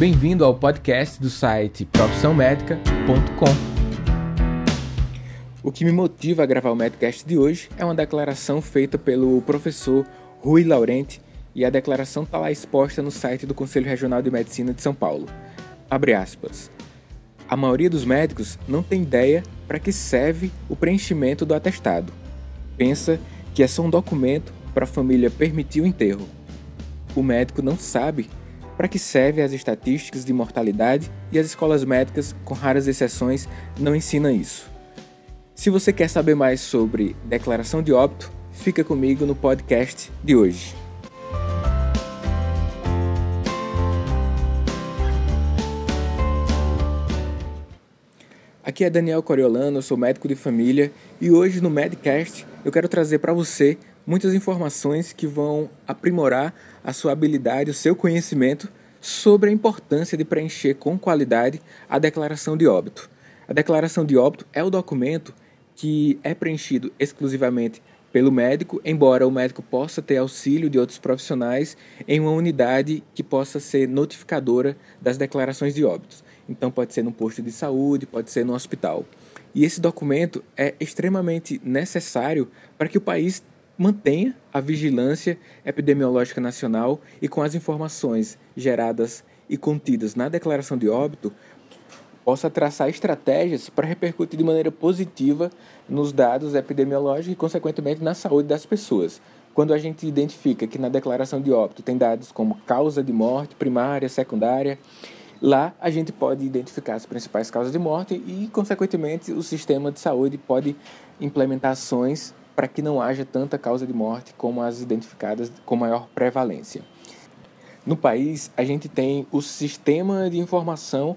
Bem-vindo ao podcast do site profissãomédica.com. O que me motiva a gravar o Medcast de hoje é uma declaração feita pelo professor Rui Laurenti e a declaração está lá exposta no site do Conselho Regional de Medicina de São Paulo. Abre aspas. A maioria dos médicos não tem ideia para que serve o preenchimento do atestado. Pensa que é só um documento para a família permitir o enterro. O médico não sabe para que servem as estatísticas de mortalidade e as escolas médicas, com raras exceções, não ensinam isso. Se você quer saber mais sobre declaração de óbito, fica comigo no podcast de hoje. Aqui é Daniel Coriolano, eu sou médico de família e hoje no Medcast eu quero trazer para você muitas informações que vão aprimorar a sua habilidade, o seu conhecimento sobre a importância de preencher com qualidade a declaração de óbito. A declaração de óbito é o documento que é preenchido exclusivamente pelo médico, embora o médico possa ter auxílio de outros profissionais em uma unidade que possa ser notificadora das declarações de óbitos. Então pode ser no posto de saúde, pode ser no hospital. E esse documento é extremamente necessário para que o país mantenha a vigilância epidemiológica nacional e com as informações geradas e contidas na declaração de óbito, possa traçar estratégias para repercutir de maneira positiva nos dados epidemiológicos e, consequentemente, na saúde das pessoas. Quando a gente identifica que na declaração de óbito tem dados como causa de morte primária, secundária, lá a gente pode identificar as principais causas de morte e, consequentemente, o sistema de saúde pode implementar ações para que não haja tanta causa de morte como as identificadas com maior prevalência. No país, a gente tem o Sistema de Informação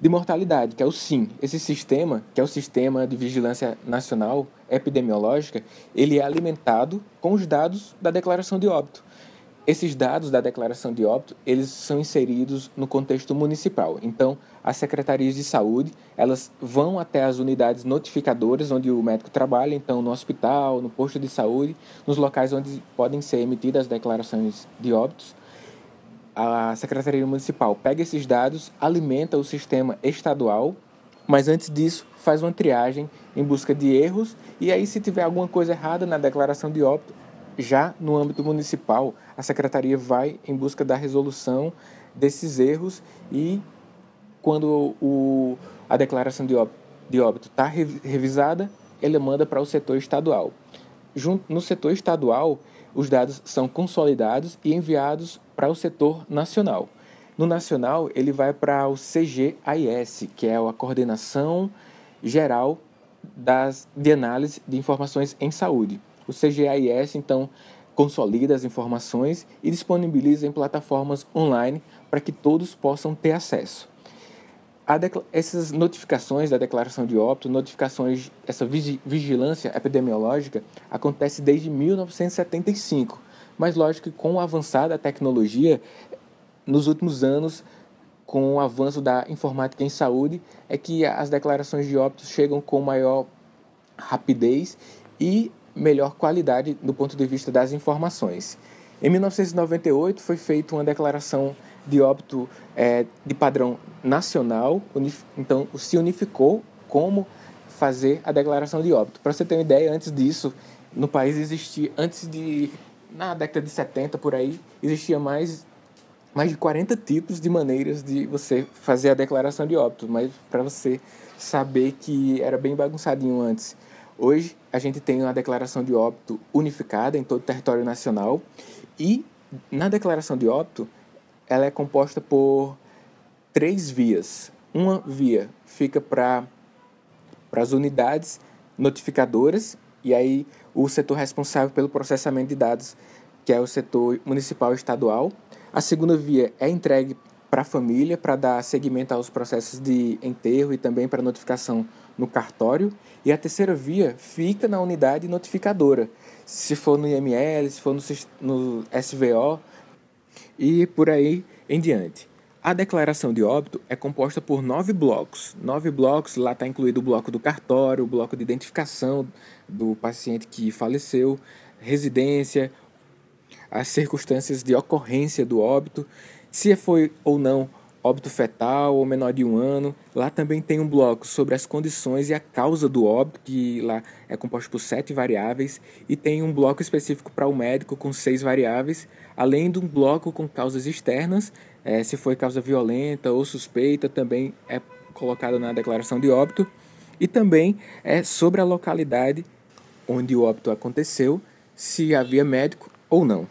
de Mortalidade, que é o SIM. Esse sistema, que é o Sistema de Vigilância Nacional Epidemiológica, ele é alimentado com os dados da declaração de óbito. Esses dados da declaração de óbito, eles são inseridos no contexto municipal. Então, as secretarias de saúde, elas vão até as unidades notificadoras onde o médico trabalha, então no hospital, no posto de saúde, nos locais onde podem ser emitidas as declarações de óbitos. A secretaria municipal pega esses dados, alimenta o sistema estadual, mas antes disso faz uma triagem em busca de erros e aí se tiver alguma coisa errada na declaração de óbito, já no âmbito municipal, a secretaria vai em busca da resolução desses erros e quando o, a declaração de óbito de óbito está revisada, ele manda para o setor estadual. Junto, no setor estadual, os dados são consolidados e enviados para o setor nacional. No nacional, ele vai para o CGIS, que é a Coordenação Geral das, de Análise de Informações em Saúde. O CGIS, então, consolida as informações e disponibiliza em plataformas online para que todos possam ter acesso. essas notificações da declaração de óbito, notificações, essa vigilância epidemiológica acontece desde 1975. Mas lógico que com o avançar da tecnologia, nos últimos anos, com o avanço da informática em saúde, é que as declarações de óbito chegam com maior rapidez e melhor qualidade do ponto de vista das informações. Em 1998 foi feita uma declaração de óbito é, de padrão nacional, então se unificou como fazer a declaração de óbito. Para você ter uma ideia, antes disso, no país existia, antes de, na década de 70 por aí, existia mais, mais de 40 tipos de maneiras de você fazer a declaração de óbito, mas para você saber que era bem bagunçadinho antes. Hoje, a gente tem uma declaração de óbito unificada em todo o território nacional e na declaração de óbito ela é composta por três vias. Uma via fica para as unidades notificadoras e aí o setor responsável pelo processamento de dados, que é o setor municipal e estadual. A segunda via é entregue para a família, para dar seguimento aos processos de enterro e também para notificação no cartório. E a terceira via fica na unidade notificadora, se for no IML, se for no, no SVO e por aí em diante. A declaração de óbito é composta por nove blocos. Nove blocos, lá está incluído o bloco do cartório, o bloco de identificação do paciente que faleceu, residência, as circunstâncias de ocorrência do óbito, se foi ou não óbito fetal ou menor de um ano. Lá também tem um bloco sobre as condições e a causa do óbito, que lá é composto por sete variáveis, e tem um bloco específico para o médico com seis variáveis, além de um bloco com causas externas, é, se foi causa violenta ou suspeita, também é colocado na declaração de óbito, e também é sobre a localidade onde o óbito aconteceu, se havia médico ou não.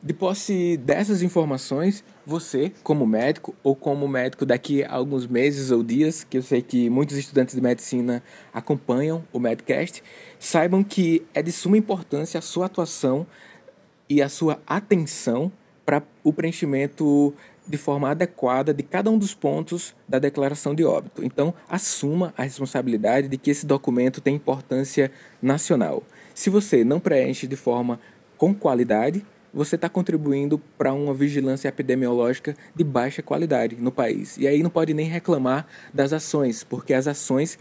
De posse dessas informações, você, como médico ou como médico daqui a alguns meses ou dias, que eu sei que muitos estudantes de medicina acompanham o Medcast, saibam que é de suma importância a sua atuação e a sua atenção para o preenchimento de forma adequada de cada um dos pontos da declaração de óbito. Então, assuma a responsabilidade de que esse documento tem importância nacional. Se você não preenche de forma com qualidade, você está contribuindo para uma vigilância epidemiológica de baixa qualidade no país. E aí não pode nem reclamar das ações, porque as ações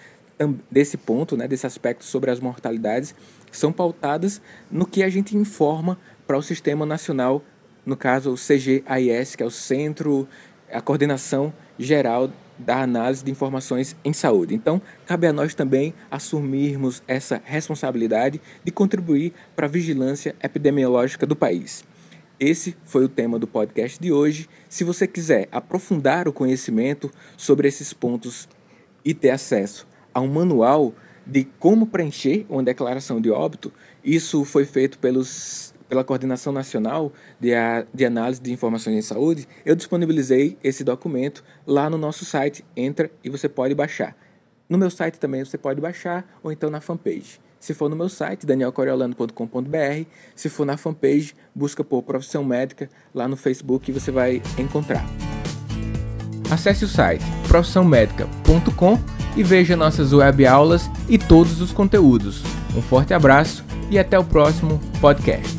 desse ponto, né, desse aspecto sobre as mortalidades, são pautadas no que a gente informa para o Sistema Nacional, no caso o CGAIS, que é o Centro, a Coordenação Geral da análise de informações em saúde. Então, cabe a nós também assumirmos essa responsabilidade de contribuir para a vigilância epidemiológica do país. Esse foi o tema do podcast de hoje. Se você quiser aprofundar o conhecimento sobre esses pontos e ter acesso a um manual de como preencher uma declaração de óbito, isso foi feito pelos pela Coordenação Nacional de, a, de Análise de Informações em Saúde, eu disponibilizei esse documento lá no nosso site. Entra e você pode baixar. No meu site também você pode baixar, ou então na fanpage. Se for no meu site, danielcoriolano.com.br, se for na fanpage, busca por Profissão Médica lá no Facebook e você vai encontrar. Acesse o site profissãomédica.com e veja nossas web aulas e todos os conteúdos. Um forte abraço e até o próximo podcast.